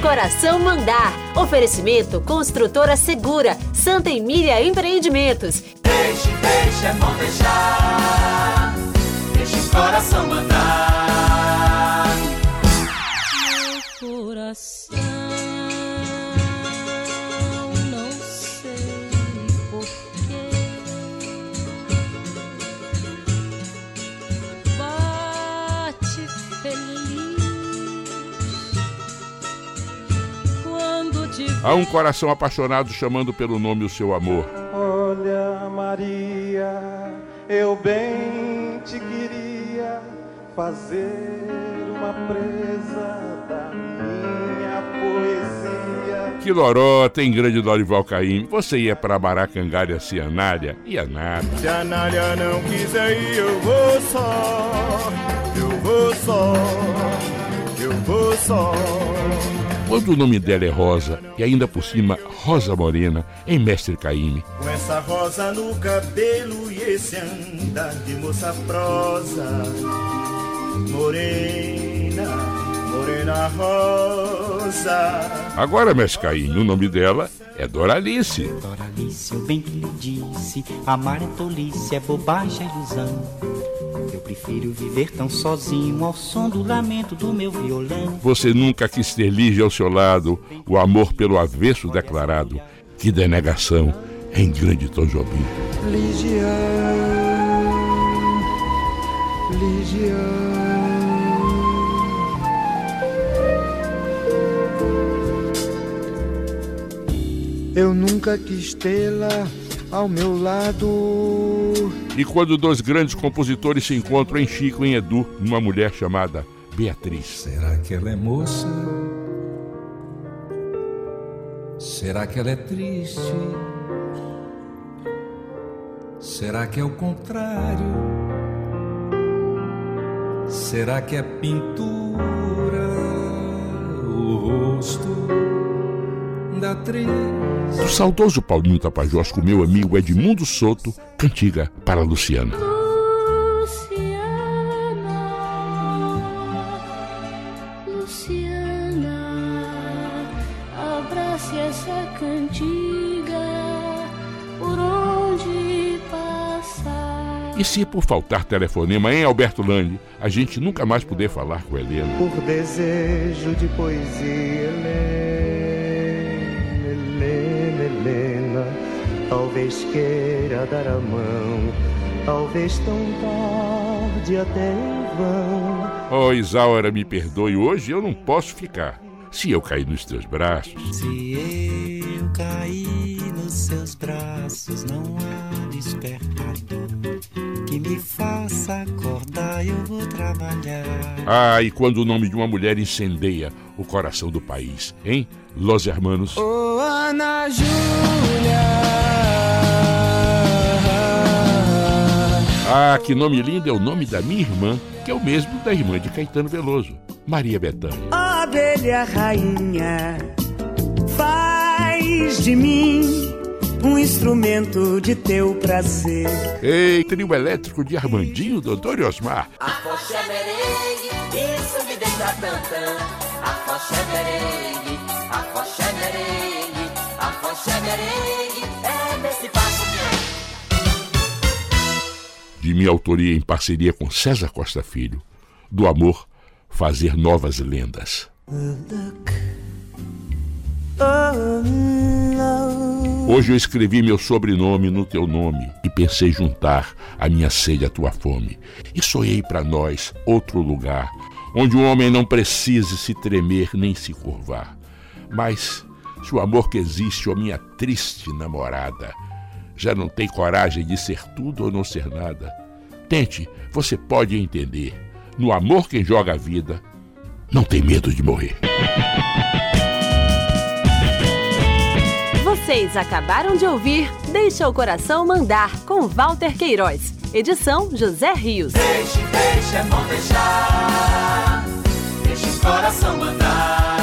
coração mandar. Oferecimento Construtora Segura, Santa Emília Empreendimentos. Deixe, deixe, é bom deixar. Deixe o coração mandar. Meu coração. Há um coração apaixonado chamando pelo nome o seu amor. Olha, Maria, eu bem te queria fazer uma presa da minha poesia. Que lorota, em grande Dorival Caim. Você ia para Maracangalha Cianália? Ia nada. Se a Nália não quiser ir, eu vou só. Eu vou só. Eu vou só. Quando o nome dela é Rosa, e ainda por cima Rosa Morena, em Mestre Caíme. Com essa rosa no cabelo e esse andar de moça prosa, morena, morena rosa. Agora, Mestre Caíme, o nome dela é Doralice. Doralice, o bem que lhe disse, amar é tolice, é bobagem, é ilusão. Eu prefiro viver tão sozinho ao som do lamento do meu violão. Você nunca quis ter Lígia ao seu lado, o amor pelo avesso declarado. Que denegação em grande Tom Jobim. Lígia, Lígia. Eu nunca quis tê-la ao meu lado. E quando dois grandes compositores se encontram em Chico e em Edu, numa mulher chamada Beatriz. Será que ela é moça? Será que ela é triste? Será que é o contrário? Será que é pintura o rosto? da atriz. Do saudoso Paulinho Tapajós com meu amigo Edmundo Soto, cantiga para Luciana. Luciana, Luciana, abrace essa cantiga por onde passar. E se por faltar telefonema em Alberto Lande, a gente nunca mais puder falar com Helena? Por desejo de poesia, Helena. Helena, talvez queira dar a mão, talvez tão tarde até em vão. Oh, Isaura, me perdoe, hoje eu não posso ficar. Se eu cair nos teus braços. Se eu cair nos seus braços, não há despertador que me faça acordar, eu vou trabalhar. Ah, e quando o nome de uma mulher incendeia o coração do país, hein? Los Hermanos. Oh, Ana Júlia. Ah, que nome lindo é o nome da minha irmã, que é o mesmo da irmã de Caetano Veloso, Maria Bethânia. Abelha rainha, faz de mim um instrumento de teu prazer. Ei, trio elétrico de Armandinho, doutor Osmar. A merengue, isso me deixa. De minha autoria em parceria com César Costa Filho, do amor fazer novas lendas. Hoje eu escrevi meu sobrenome no teu nome e pensei juntar a minha sede à tua fome. E sonhei para nós outro lugar, onde o homem não precise se tremer nem se curvar. Mas se o amor que existe, ó minha triste namorada, já não tem coragem de ser tudo ou não ser nada, tente, você pode entender. No amor quem joga a vida não tem medo de morrer. Vocês acabaram de ouvir Deixa o Coração Mandar, com Walter Queiroz. Edição José Rios. Deixe, deixe, é bom deixar. Deixa o coração mandar.